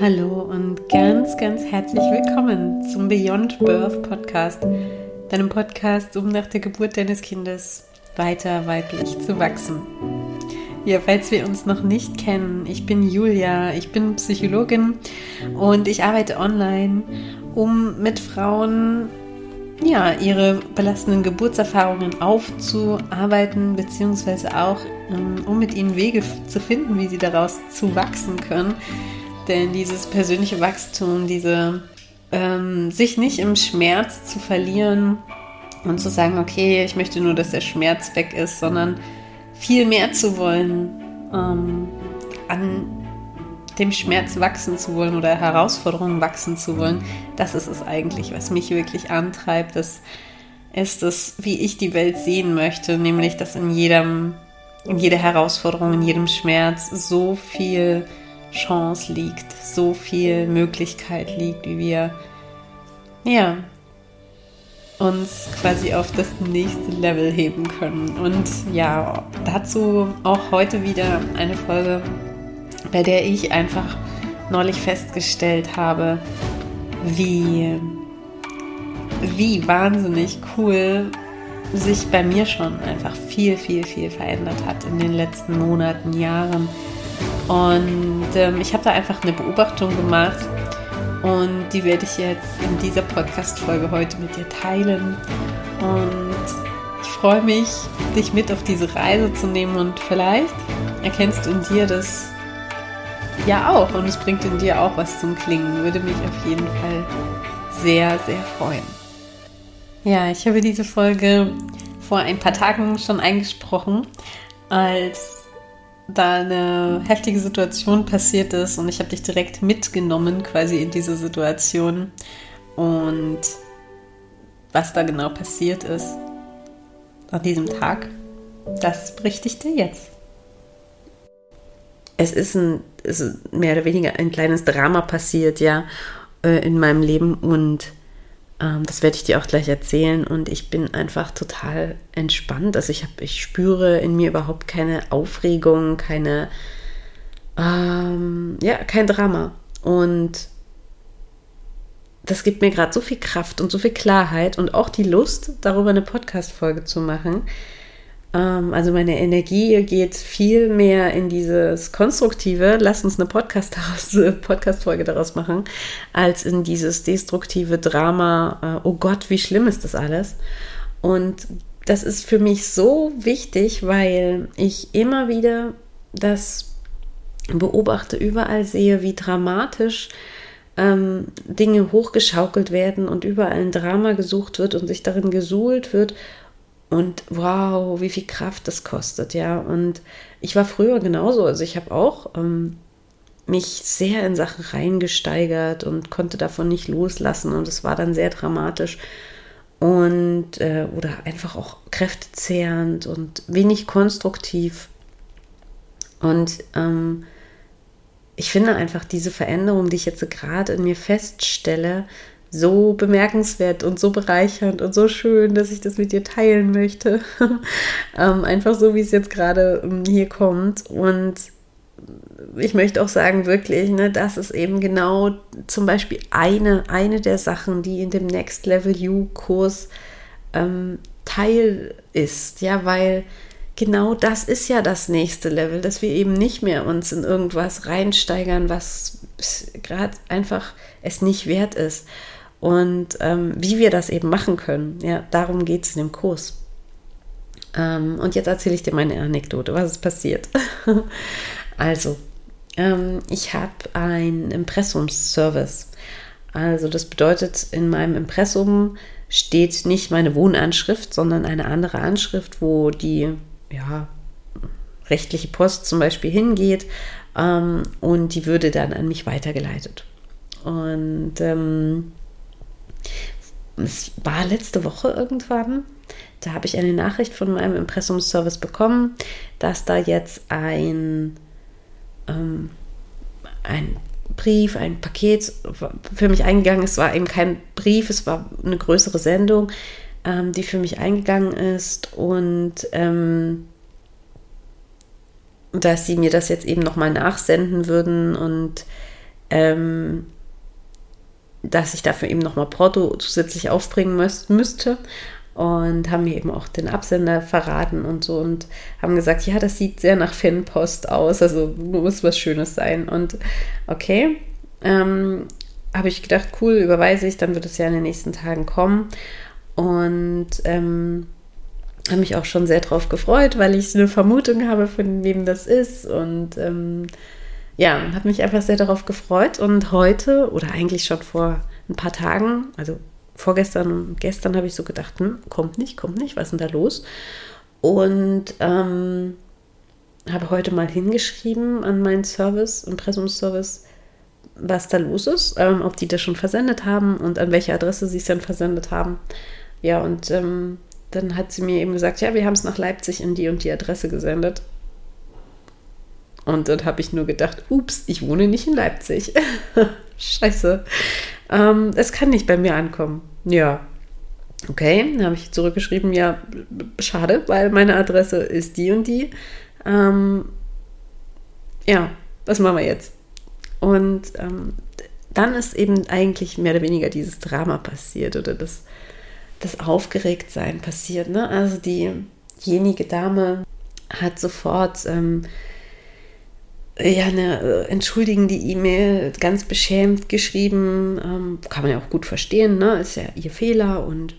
Hallo und ganz, ganz herzlich willkommen zum Beyond Birth Podcast, deinem Podcast, um nach der Geburt deines Kindes weiter weiblich zu wachsen. Ja, falls wir uns noch nicht kennen, ich bin Julia, ich bin Psychologin und ich arbeite online, um mit Frauen ja, ihre belastenden Geburtserfahrungen aufzuarbeiten, beziehungsweise auch ähm, um mit ihnen Wege zu finden, wie sie daraus zu wachsen können. Denn dieses persönliche Wachstum, diese ähm, sich nicht im Schmerz zu verlieren und zu sagen, okay, ich möchte nur, dass der Schmerz weg ist, sondern viel mehr zu wollen, ähm, an dem Schmerz wachsen zu wollen oder Herausforderungen wachsen zu wollen, das ist es eigentlich, was mich wirklich antreibt. Das ist es, wie ich die Welt sehen möchte, nämlich, dass in jedem, in jeder Herausforderung, in jedem Schmerz so viel Chance liegt, so viel Möglichkeit liegt, wie wir, ja, uns quasi auf das nächste Level heben können. Und ja, dazu auch heute wieder eine Folge bei der ich einfach neulich festgestellt habe, wie, wie wahnsinnig cool sich bei mir schon einfach viel, viel, viel verändert hat in den letzten Monaten, Jahren. Und ähm, ich habe da einfach eine Beobachtung gemacht und die werde ich jetzt in dieser Podcast-Folge heute mit dir teilen. Und ich freue mich, dich mit auf diese Reise zu nehmen und vielleicht erkennst du in dir das ja auch und es bringt in dir auch was zum Klingen. Würde mich auf jeden Fall sehr, sehr freuen. Ja, ich habe diese Folge vor ein paar Tagen schon eingesprochen, als da eine heftige Situation passiert ist und ich habe dich direkt mitgenommen quasi in diese Situation. Und was da genau passiert ist an diesem Tag, das berichte ich dir jetzt. Es ist, ein, es ist mehr oder weniger ein kleines Drama passiert, ja, äh, in meinem Leben und das werde ich dir auch gleich erzählen und ich bin einfach total entspannt. Also ich, hab, ich spüre in mir überhaupt keine Aufregung, keine, ähm, ja, kein Drama und das gibt mir gerade so viel Kraft und so viel Klarheit und auch die Lust, darüber eine Podcast-Folge zu machen ähm, also meine Energie geht viel mehr in dieses Konstruktive, lass uns eine Podcast-Folge Podcast daraus machen, als in dieses destruktive Drama, äh, oh Gott, wie schlimm ist das alles. Und das ist für mich so wichtig, weil ich immer wieder das beobachte, überall sehe, wie dramatisch ähm, Dinge hochgeschaukelt werden und überall ein Drama gesucht wird und sich darin gesuhlt wird und wow, wie viel Kraft das kostet, ja. Und ich war früher genauso. Also ich habe auch ähm, mich sehr in Sachen reingesteigert und konnte davon nicht loslassen. Und es war dann sehr dramatisch und äh, oder einfach auch kräftezehrend und wenig konstruktiv. Und ähm, ich finde einfach diese Veränderung, die ich jetzt gerade in mir feststelle, so bemerkenswert und so bereichernd und so schön, dass ich das mit dir teilen möchte. ähm, einfach so, wie es jetzt gerade ähm, hier kommt. Und ich möchte auch sagen, wirklich, ne, das ist eben genau zum Beispiel eine, eine der Sachen, die in dem Next Level You-Kurs ähm, Teil ist. Ja, weil genau das ist ja das nächste Level, dass wir eben nicht mehr uns in irgendwas reinsteigern, was gerade einfach es nicht wert ist und ähm, wie wir das eben machen können. Ja, darum geht es in dem Kurs. Ähm, und jetzt erzähle ich dir meine Anekdote, was ist passiert. also, ähm, ich habe einen Impressumsservice. Also das bedeutet, in meinem Impressum steht nicht meine Wohnanschrift, sondern eine andere Anschrift, wo die ja, rechtliche Post zum Beispiel hingeht ähm, und die würde dann an mich weitergeleitet. Und ähm, es war letzte Woche irgendwann, da habe ich eine Nachricht von meinem Impressumsservice bekommen, dass da jetzt ein, ähm, ein Brief, ein Paket für mich eingegangen ist. Es war eben kein Brief, es war eine größere Sendung, ähm, die für mich eingegangen ist. Und ähm, dass sie mir das jetzt eben nochmal nachsenden würden. Und ähm, dass ich dafür eben nochmal Porto zusätzlich aufbringen müsste und haben mir eben auch den Absender verraten und so und haben gesagt, ja, das sieht sehr nach Fanpost aus, also muss was Schönes sein. Und okay, ähm, habe ich gedacht, cool, überweise ich, dann wird es ja in den nächsten Tagen kommen. Und ähm, habe mich auch schon sehr drauf gefreut, weil ich eine Vermutung habe, von wem das ist. Und ähm, ja, habe mich einfach sehr darauf gefreut. Und heute, oder eigentlich schon vor ein paar Tagen, also vorgestern und gestern habe ich so gedacht, hm, kommt nicht, kommt nicht, was ist denn da los? Und ähm, habe heute mal hingeschrieben an meinen Service, Impressumsservice, was da los ist, ähm, ob die das schon versendet haben und an welche Adresse sie es dann versendet haben. Ja, und ähm, dann hat sie mir eben gesagt, ja, wir haben es nach Leipzig in die und die Adresse gesendet. Und dann habe ich nur gedacht, ups, ich wohne nicht in Leipzig. Scheiße. Ähm, es kann nicht bei mir ankommen. Ja. Okay, dann habe ich zurückgeschrieben, ja, schade, weil meine Adresse ist die und die. Ähm, ja, was machen wir jetzt? Und ähm, dann ist eben eigentlich mehr oder weniger dieses Drama passiert oder das, das Aufgeregtsein passiert. Ne? Also diejenige Dame hat sofort ähm, ja eine äh, entschuldigende E-Mail ganz beschämt geschrieben. Ähm, kann man ja auch gut verstehen, ne? ist ja ihr Fehler und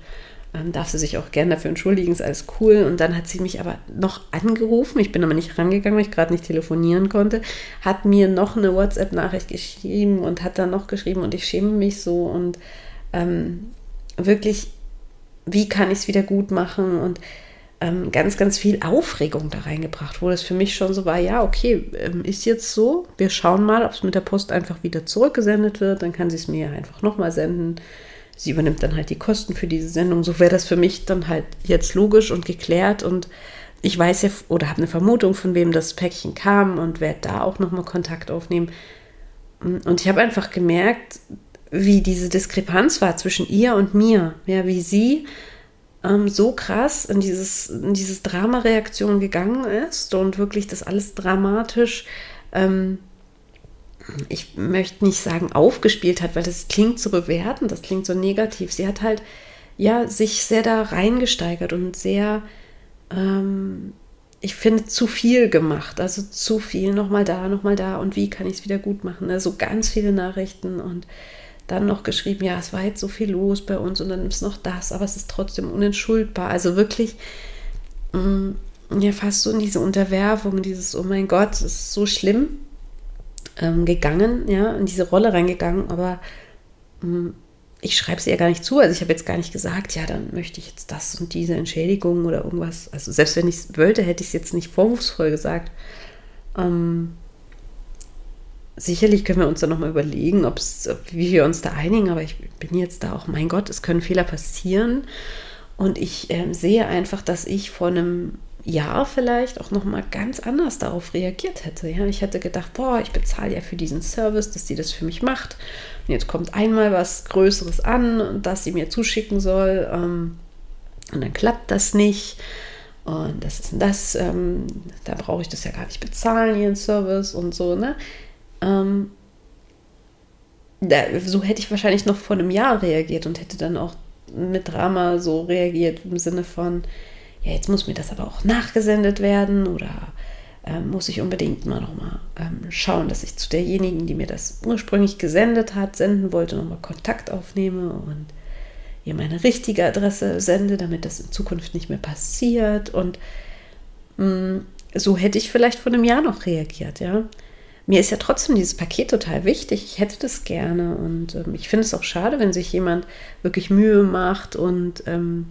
ähm, darf sie sich auch gerne dafür entschuldigen, ist alles cool. Und dann hat sie mich aber noch angerufen, ich bin aber nicht rangegangen, weil ich gerade nicht telefonieren konnte, hat mir noch eine WhatsApp-Nachricht geschrieben und hat dann noch geschrieben und ich schäme mich so und ähm, wirklich, wie kann ich es wieder gut machen und ähm, ganz, ganz viel Aufregung da reingebracht, wo das für mich schon so war, ja, okay, ähm, ist jetzt so, wir schauen mal, ob es mit der Post einfach wieder zurückgesendet wird, dann kann sie es mir einfach nochmal senden sie übernimmt dann halt die Kosten für diese Sendung. So wäre das für mich dann halt jetzt logisch und geklärt und ich weiß ja oder habe eine Vermutung, von wem das Päckchen kam und werde da auch nochmal Kontakt aufnehmen. Und ich habe einfach gemerkt, wie diese Diskrepanz war zwischen ihr und mir. Ja, wie sie ähm, so krass in dieses, in dieses Drama-Reaktion gegangen ist und wirklich das alles dramatisch ähm, ich möchte nicht sagen aufgespielt hat, weil das klingt so bewertend, das klingt so negativ. Sie hat halt ja sich sehr da reingesteigert und sehr, ähm, ich finde, zu viel gemacht. Also zu viel, nochmal da, nochmal da und wie kann ich es wieder gut machen. Also ganz viele Nachrichten und dann noch geschrieben, ja, es war jetzt so viel los bei uns und dann ist noch das, aber es ist trotzdem unentschuldbar. Also wirklich, mh, mm, ja, fast so in diese Unterwerfung, dieses, oh mein Gott, es ist so schlimm ähm, gegangen, ja, in diese Rolle reingegangen, aber ähm, ich schreibe sie ja gar nicht zu. Also ich habe jetzt gar nicht gesagt, ja, dann möchte ich jetzt das und diese Entschädigung oder irgendwas. Also selbst wenn ich es wollte, hätte ich es jetzt nicht vorwurfsvoll gesagt. Ähm, sicherlich können wir uns da nochmal überlegen, ob's, wie wir uns da einigen, aber ich bin jetzt da auch, mein Gott, es können Fehler passieren. Und ich äh, sehe einfach, dass ich vor einem Jahr vielleicht auch noch mal ganz anders darauf reagiert hätte. Ja, ich hätte gedacht, boah, ich bezahle ja für diesen Service, dass sie das für mich macht. Und jetzt kommt einmal was Größeres an, das sie mir zuschicken soll. Ähm, und dann klappt das nicht. Und das ist das, ähm, da brauche ich das ja gar nicht bezahlen, ihren Service und so, ne? Ähm, da, so hätte ich wahrscheinlich noch vor einem Jahr reagiert und hätte dann auch mit Drama so reagiert im Sinne von, ja, jetzt muss mir das aber auch nachgesendet werden oder ähm, muss ich unbedingt mal nochmal ähm, schauen, dass ich zu derjenigen, die mir das ursprünglich gesendet hat, senden wollte, nochmal Kontakt aufnehme und ihr meine richtige Adresse sende, damit das in Zukunft nicht mehr passiert. Und mh, mm, so hätte ich vielleicht vor einem Jahr noch reagiert, ja. Mir ist ja trotzdem dieses Paket total wichtig. Ich hätte das gerne und ähm, ich finde es auch schade, wenn sich jemand wirklich Mühe macht und ähm,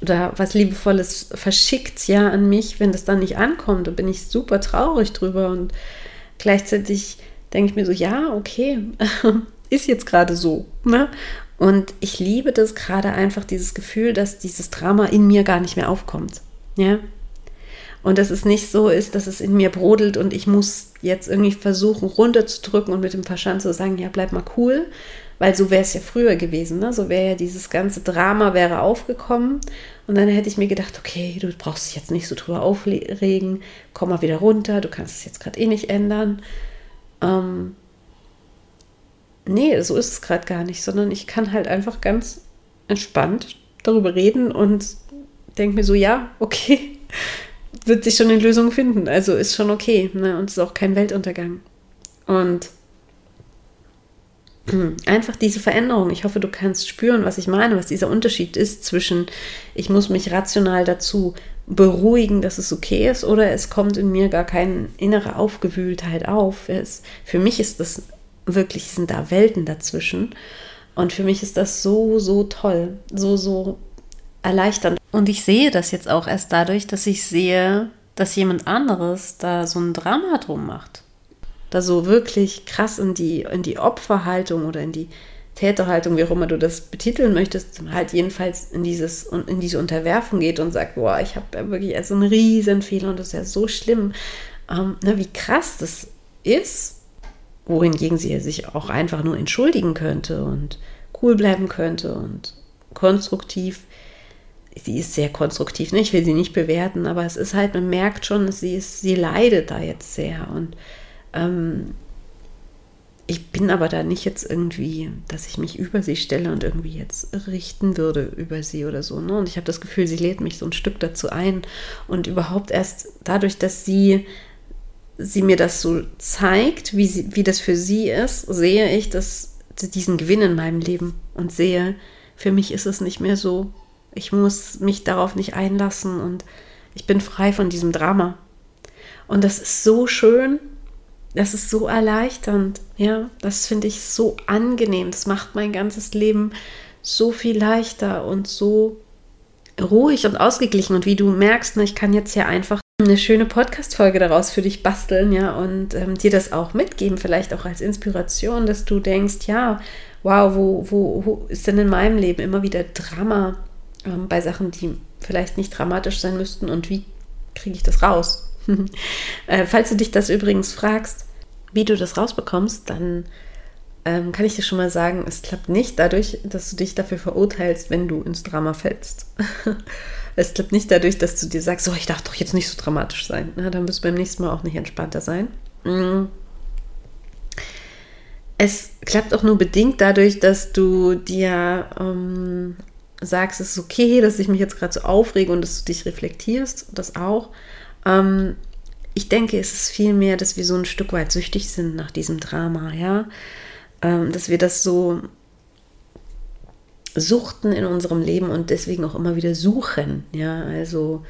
oder was Liebevolles verschickt ja an mich, wenn das dann nicht ankommt, da bin ich super traurig drüber und gleichzeitig denke ich mir so, ja, okay, ist jetzt gerade so. Ne? Und ich liebe das gerade einfach, dieses Gefühl, dass dieses Drama in mir gar nicht mehr aufkommt. Ja. Und dass es nicht so ist, dass es in mir brodelt und ich muss jetzt irgendwie versuchen, runterzudrücken und mit dem Verstand zu sagen, ja, bleib mal cool, weil so wäre es ja früher gewesen. Ne? So wäre ja dieses ganze Drama wäre aufgekommen und dann hätte ich mir gedacht, okay, du brauchst dich jetzt nicht so drüber aufregen, komm mal wieder runter, du kannst es jetzt gerade eh nicht ändern. Ähm, nee, so ist es gerade gar nicht, sondern ich kann halt einfach ganz entspannt darüber reden und denke mir so, ja, okay, wird sich schon eine Lösung finden. Also ist schon okay. Ne? Und es ist auch kein Weltuntergang. Und einfach diese Veränderung. Ich hoffe, du kannst spüren, was ich meine, was dieser Unterschied ist zwischen, ich muss mich rational dazu beruhigen, dass es okay ist, oder es kommt in mir gar keine innere Aufgewühltheit auf. Es, für mich ist das wirklich, sind da Welten dazwischen. Und für mich ist das so, so toll, so, so erleichternd. Und ich sehe das jetzt auch erst dadurch, dass ich sehe, dass jemand anderes da so ein Drama drum macht. Da so wirklich krass in die, in die Opferhaltung oder in die Täterhaltung, wie auch immer du das betiteln möchtest, halt jedenfalls in, dieses, in diese Unterwerfung geht und sagt, boah, ich habe ja wirklich so einen riesen Fehler und das ist ja so schlimm. Ähm, na, wie krass das ist, wohingegen sie sich auch einfach nur entschuldigen könnte und cool bleiben könnte und konstruktiv sie ist sehr konstruktiv, ne? ich will sie nicht bewerten, aber es ist halt, man merkt schon, sie ist, sie leidet da jetzt sehr und ähm, ich bin aber da nicht jetzt irgendwie, dass ich mich über sie stelle und irgendwie jetzt richten würde über sie oder so. Ne? Und ich habe das Gefühl, sie lädt mich so ein Stück dazu ein. Und überhaupt erst dadurch, dass sie, sie mir das so zeigt, wie, sie, wie das für sie ist, sehe ich das, diesen Gewinn in meinem Leben und sehe, für mich ist es nicht mehr so ich muss mich darauf nicht einlassen und ich bin frei von diesem Drama. Und das ist so schön, das ist so erleichternd, ja, das finde ich so angenehm, das macht mein ganzes Leben so viel leichter und so ruhig und ausgeglichen. Und wie du merkst, ne, ich kann jetzt hier einfach eine schöne Podcast-Folge daraus für dich basteln, ja, und ähm, dir das auch mitgeben, vielleicht auch als Inspiration, dass du denkst, ja, wow, wo, wo, wo ist denn in meinem Leben immer wieder Drama? Ähm, bei Sachen, die vielleicht nicht dramatisch sein müssten und wie kriege ich das raus? äh, falls du dich das übrigens fragst, wie du das rausbekommst, dann ähm, kann ich dir schon mal sagen, es klappt nicht dadurch, dass du dich dafür verurteilst, wenn du ins Drama fällst. es klappt nicht dadurch, dass du dir sagst, so, ich darf doch jetzt nicht so dramatisch sein. Na, dann wirst du beim nächsten Mal auch nicht entspannter sein. Mm. Es klappt auch nur bedingt dadurch, dass du dir ähm, sagst, es ist okay, dass ich mich jetzt gerade so aufrege und dass du dich reflektierst, das auch. Ähm, ich denke, es ist vielmehr, dass wir so ein Stück weit süchtig sind nach diesem Drama, ja. Ähm, dass wir das so suchten in unserem Leben und deswegen auch immer wieder suchen, ja. Also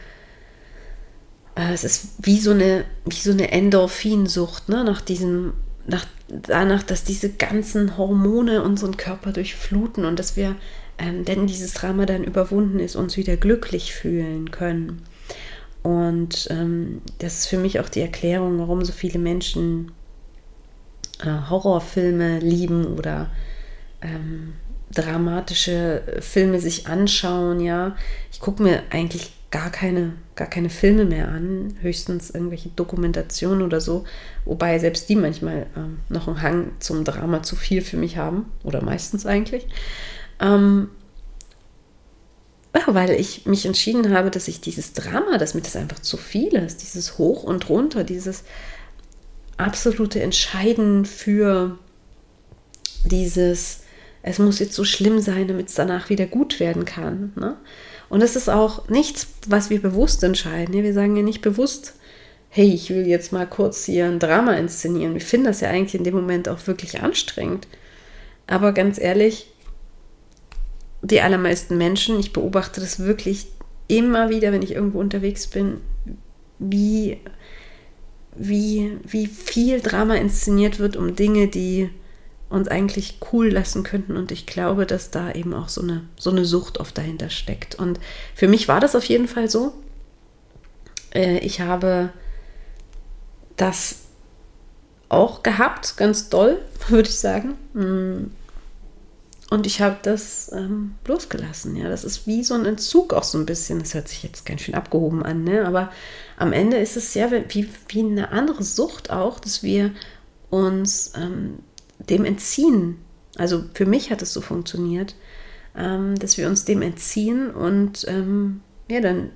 äh, es ist wie so eine, wie so eine Endorphinsucht, ne, nach diesem, nach, danach, dass diese ganzen Hormone unseren Körper durchfluten und dass wir ähm, denn dieses Drama dann überwunden ist, uns wieder glücklich fühlen können. Und ähm, das ist für mich auch die Erklärung, warum so viele Menschen äh, Horrorfilme lieben oder ähm, dramatische Filme sich anschauen. Ja, ich gucke mir eigentlich gar keine, gar keine Filme mehr an, höchstens irgendwelche Dokumentationen oder so, wobei selbst die manchmal ähm, noch einen Hang zum Drama zu viel für mich haben oder meistens eigentlich. Ähm, weil ich mich entschieden habe, dass ich dieses Drama, dass mir das einfach zu viel ist, dieses Hoch und Runter, dieses absolute Entscheiden für dieses, es muss jetzt so schlimm sein, damit es danach wieder gut werden kann. Ne? Und das ist auch nichts, was wir bewusst entscheiden. Wir sagen ja nicht bewusst, hey, ich will jetzt mal kurz hier ein Drama inszenieren. Wir finden das ja eigentlich in dem Moment auch wirklich anstrengend. Aber ganz ehrlich, die allermeisten Menschen, ich beobachte das wirklich immer wieder, wenn ich irgendwo unterwegs bin, wie, wie, wie viel Drama inszeniert wird um Dinge, die uns eigentlich cool lassen könnten. Und ich glaube, dass da eben auch so eine, so eine Sucht oft dahinter steckt. Und für mich war das auf jeden Fall so. Äh, ich habe das auch gehabt, ganz doll, würde ich sagen. Und ich habe das ähm, losgelassen. Ja, das ist wie so ein Entzug auch so ein bisschen. Das hört sich jetzt ganz schön abgehoben an, ne? Aber am Ende ist es ja wie, wie eine andere Sucht auch, dass wir uns ähm, dem entziehen. Also für mich hat es so funktioniert, ähm, dass wir uns dem entziehen und ähm, ja, dann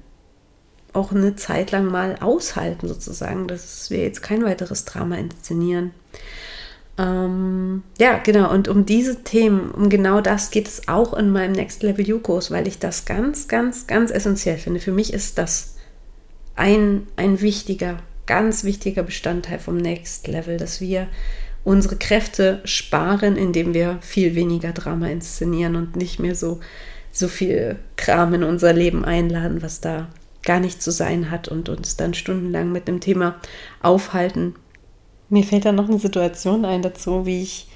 auch eine Zeit lang mal aushalten, sozusagen, dass wir jetzt kein weiteres Drama inszenieren. Ähm, ja, genau. Und um diese Themen, um genau das geht es auch in meinem Next Level You-Kurs, weil ich das ganz, ganz, ganz essentiell finde. Für mich ist das ein, ein wichtiger, ganz wichtiger Bestandteil vom Next Level, dass wir unsere Kräfte sparen, indem wir viel weniger Drama inszenieren und nicht mehr so, so viel Kram in unser Leben einladen, was da gar nicht zu sein hat und uns dann stundenlang mit dem Thema aufhalten. Mir fällt da noch eine Situation ein dazu, wie ich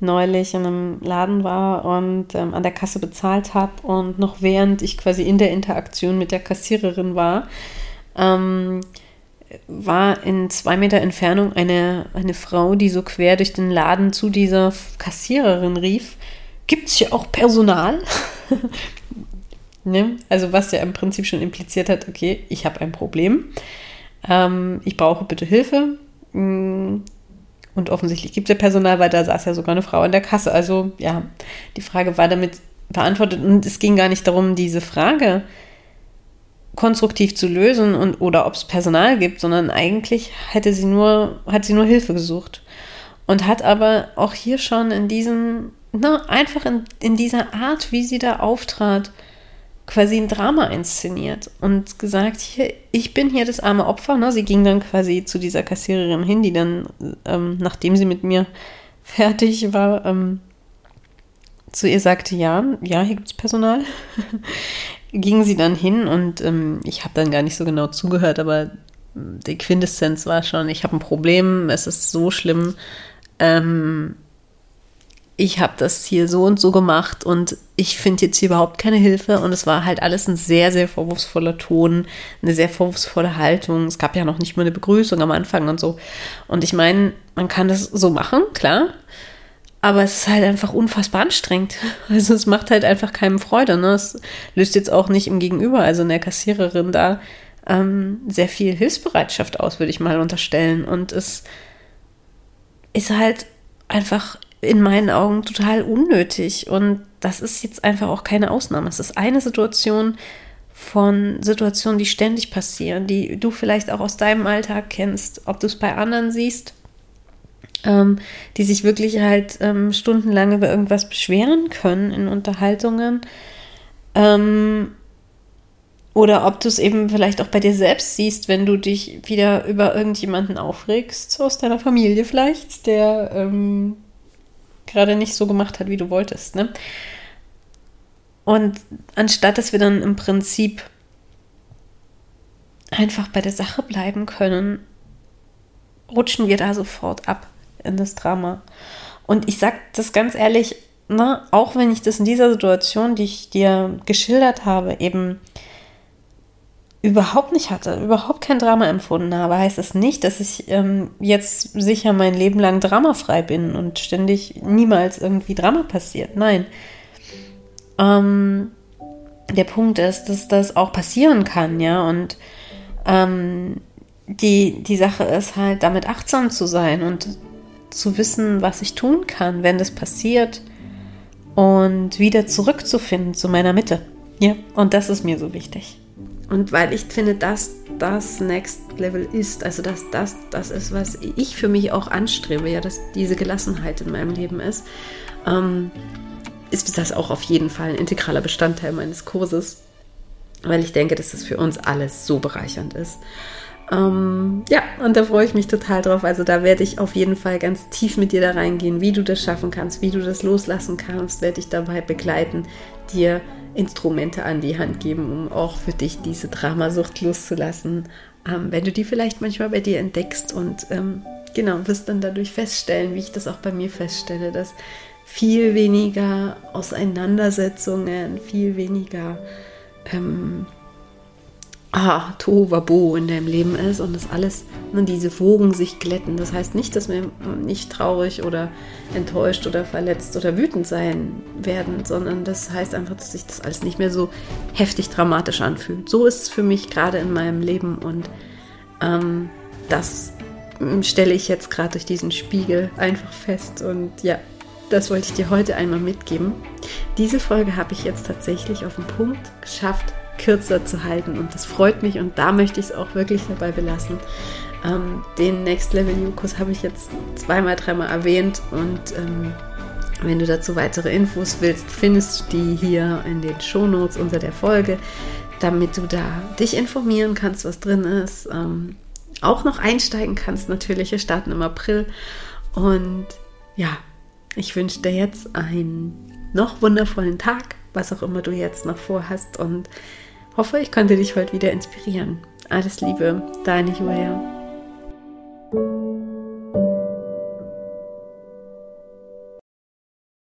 neulich in einem Laden war und ähm, an der Kasse bezahlt habe und noch während ich quasi in der Interaktion mit der Kassiererin war, ähm, war in zwei Meter Entfernung eine, eine Frau, die so quer durch den Laden zu dieser Kassiererin rief, gibt es hier auch Personal? ne? Also was ja im Prinzip schon impliziert hat, okay, ich habe ein Problem, ähm, ich brauche bitte Hilfe. Mm, und offensichtlich gibt es ja Personal, weil da saß ja sogar eine Frau an der Kasse. Also ja, die Frage war damit beantwortet und es ging gar nicht darum, diese Frage konstruktiv zu lösen und oder ob es Personal gibt, sondern eigentlich hätte sie nur, hat sie nur Hilfe gesucht. Und hat aber auch hier schon in diesem, na, einfach in, in dieser Art, wie sie da auftrat, quasi ein Drama inszeniert und gesagt, hier, ich bin hier das arme Opfer. Ne? Sie ging dann quasi zu dieser Kassiererin hin, die dann, ähm, nachdem sie mit mir fertig war, ähm, zu ihr sagte, ja, ja, hier gibt es Personal. ging sie dann hin und ähm, ich habe dann gar nicht so genau zugehört, aber die Quintessenz war schon, ich habe ein Problem, es ist so schlimm. Ähm, ich habe das hier so und so gemacht und ich finde jetzt hier überhaupt keine Hilfe. Und es war halt alles ein sehr, sehr vorwurfsvoller Ton, eine sehr vorwurfsvolle Haltung. Es gab ja noch nicht mal eine Begrüßung am Anfang und so. Und ich meine, man kann das so machen, klar. Aber es ist halt einfach unfassbar anstrengend. Also es macht halt einfach keinem Freude. Ne? Es löst jetzt auch nicht im Gegenüber, also in der Kassiererin da, ähm, sehr viel Hilfsbereitschaft aus, würde ich mal unterstellen. Und es ist halt einfach in meinen Augen total unnötig. Und das ist jetzt einfach auch keine Ausnahme. Es ist eine Situation von Situationen, die ständig passieren, die du vielleicht auch aus deinem Alltag kennst, ob du es bei anderen siehst ähm, die sich wirklich halt ähm, stundenlang über irgendwas beschweren können in Unterhaltungen. Ähm, oder ob du es eben vielleicht auch bei dir selbst siehst, wenn du dich wieder über irgendjemanden aufregst, aus deiner Familie vielleicht, der ähm, gerade nicht so gemacht hat, wie du wolltest. Ne? Und anstatt dass wir dann im Prinzip einfach bei der Sache bleiben können, rutschen wir da sofort ab in das Drama. Und ich sage das ganz ehrlich, na, auch wenn ich das in dieser Situation, die ich dir geschildert habe, eben überhaupt nicht hatte, überhaupt kein Drama empfunden habe, heißt es das nicht, dass ich ähm, jetzt sicher mein Leben lang dramafrei bin und ständig niemals irgendwie Drama passiert. Nein. Ähm, der Punkt ist, dass das auch passieren kann, ja, und ähm, die, die Sache ist halt, damit achtsam zu sein und zu wissen, was ich tun kann, wenn das passiert und wieder zurückzufinden zu meiner Mitte. Ja, und das ist mir so wichtig. Und weil ich finde, dass das Next Level ist, also dass das das ist, was ich für mich auch anstrebe, ja, dass diese Gelassenheit in meinem Leben ist, ähm, ist das auch auf jeden Fall ein integraler Bestandteil meines Kurses, weil ich denke, dass das für uns alles so bereichernd ist. Ähm, ja, und da freue ich mich total drauf. Also da werde ich auf jeden Fall ganz tief mit dir da reingehen, wie du das schaffen kannst, wie du das loslassen kannst, werde ich dabei begleiten, dir Instrumente an die Hand geben, um auch für dich diese Dramasucht loszulassen, ähm, wenn du die vielleicht manchmal bei dir entdeckst und ähm, genau, wirst dann dadurch feststellen, wie ich das auch bei mir feststelle, dass viel weniger Auseinandersetzungen, viel weniger ähm, ah, Tohuwabohu in deinem Leben ist und das alles, ne, diese Wogen sich glätten. Das heißt nicht, dass wir nicht traurig oder enttäuscht oder verletzt oder wütend sein werden, sondern das heißt einfach, dass sich das alles nicht mehr so heftig dramatisch anfühlt. So ist es für mich gerade in meinem Leben und ähm, das stelle ich jetzt gerade durch diesen Spiegel einfach fest und ja, das wollte ich dir heute einmal mitgeben. Diese Folge habe ich jetzt tatsächlich auf den Punkt geschafft kürzer zu halten. Und das freut mich und da möchte ich es auch wirklich dabei belassen. Ähm, den Next Level You Kurs habe ich jetzt zweimal, dreimal erwähnt und ähm, wenn du dazu weitere Infos willst, findest du die hier in den Shownotes unter der Folge, damit du da dich informieren kannst, was drin ist. Ähm, auch noch einsteigen kannst, natürlich. Wir starten im April. Und ja, ich wünsche dir jetzt einen noch wundervollen Tag, was auch immer du jetzt noch vorhast. Und hoffe, ich konnte dich heute wieder inspirieren. Alles Liebe, deine Julia.